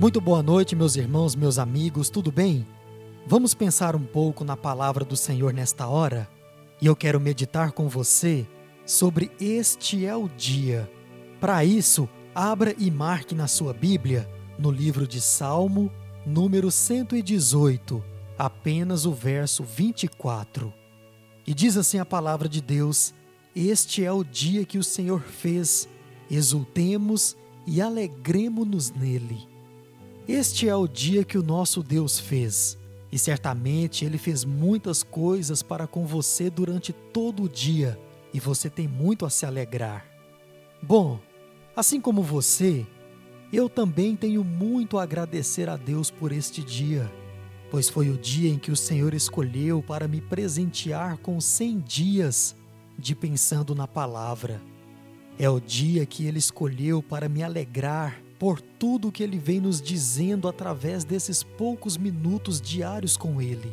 Muito boa noite, meus irmãos, meus amigos, tudo bem? Vamos pensar um pouco na palavra do Senhor nesta hora? E eu quero meditar com você sobre este é o dia. Para isso, abra e marque na sua Bíblia, no livro de Salmo, número 118, apenas o verso 24. E diz assim a palavra de Deus: Este é o dia que o Senhor fez, exultemos e alegremos-nos nele. Este é o dia que o nosso Deus fez, e certamente Ele fez muitas coisas para com você durante todo o dia, e você tem muito a se alegrar. Bom, assim como você, eu também tenho muito a agradecer a Deus por este dia, pois foi o dia em que o Senhor escolheu para me presentear com 100 dias de pensando na palavra. É o dia que Ele escolheu para me alegrar por tudo que ele vem nos dizendo através desses poucos minutos diários com ele.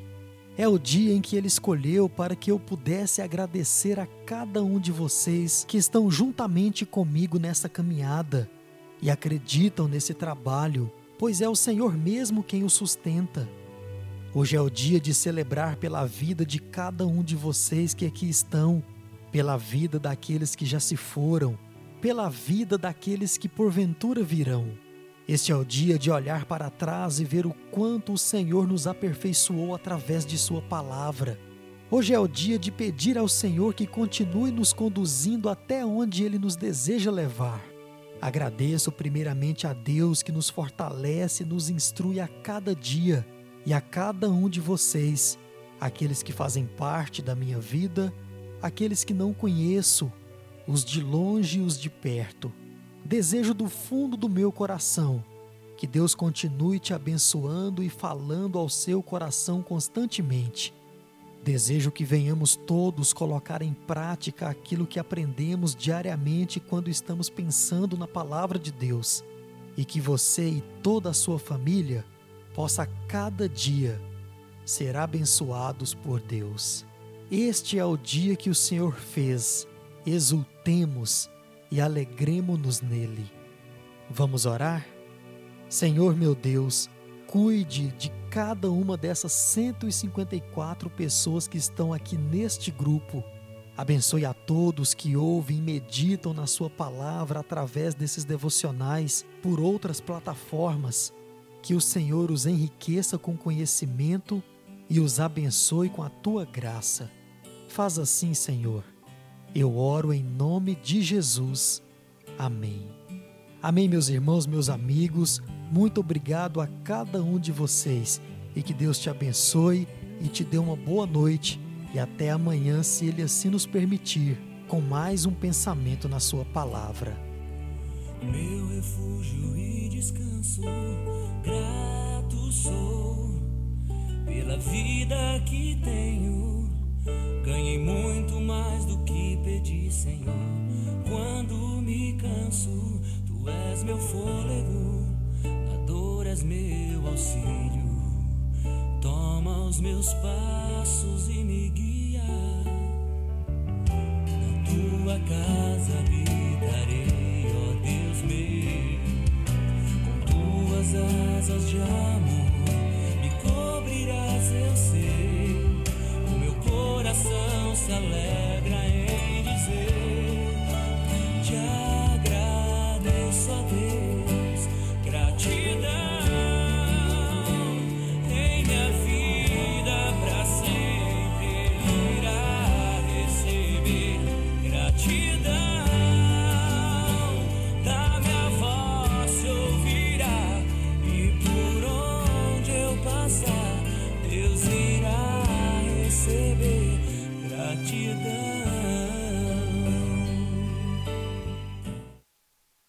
É o dia em que ele escolheu para que eu pudesse agradecer a cada um de vocês que estão juntamente comigo nessa caminhada e acreditam nesse trabalho, pois é o Senhor mesmo quem o sustenta. Hoje é o dia de celebrar pela vida de cada um de vocês que aqui estão, pela vida daqueles que já se foram pela vida daqueles que porventura virão. Este é o dia de olhar para trás e ver o quanto o Senhor nos aperfeiçoou através de Sua palavra. Hoje é o dia de pedir ao Senhor que continue nos conduzindo até onde Ele nos deseja levar. Agradeço primeiramente a Deus que nos fortalece e nos instrui a cada dia e a cada um de vocês, aqueles que fazem parte da minha vida, aqueles que não conheço os de longe e os de perto. Desejo do fundo do meu coração que Deus continue te abençoando e falando ao seu coração constantemente. Desejo que venhamos todos colocar em prática aquilo que aprendemos diariamente quando estamos pensando na palavra de Deus e que você e toda a sua família possa cada dia ser abençoados por Deus. Este é o dia que o Senhor fez exultemos e alegremos-nos nele. Vamos orar? Senhor meu Deus, cuide de cada uma dessas 154 pessoas que estão aqui neste grupo. Abençoe a todos que ouvem e meditam na Sua palavra através desses devocionais por outras plataformas. Que o Senhor os enriqueça com conhecimento e os abençoe com a tua graça. Faz assim, Senhor eu oro em nome de Jesus. Amém. Amém, meus irmãos, meus amigos. Muito obrigado a cada um de vocês e que Deus te abençoe e te dê uma boa noite e até amanhã, se Ele assim nos permitir, com mais um pensamento na Sua palavra. Meu refúgio e descanso, grato sou pela vida que tenho. Ganhei muito mais do que pedi, Senhor. Quando me canso, tu és meu fôlego, na dor és meu auxílio. Toma os meus passos e me guia. Na tua casa habitarei, ó Deus meu, com tuas asas de amor. LA.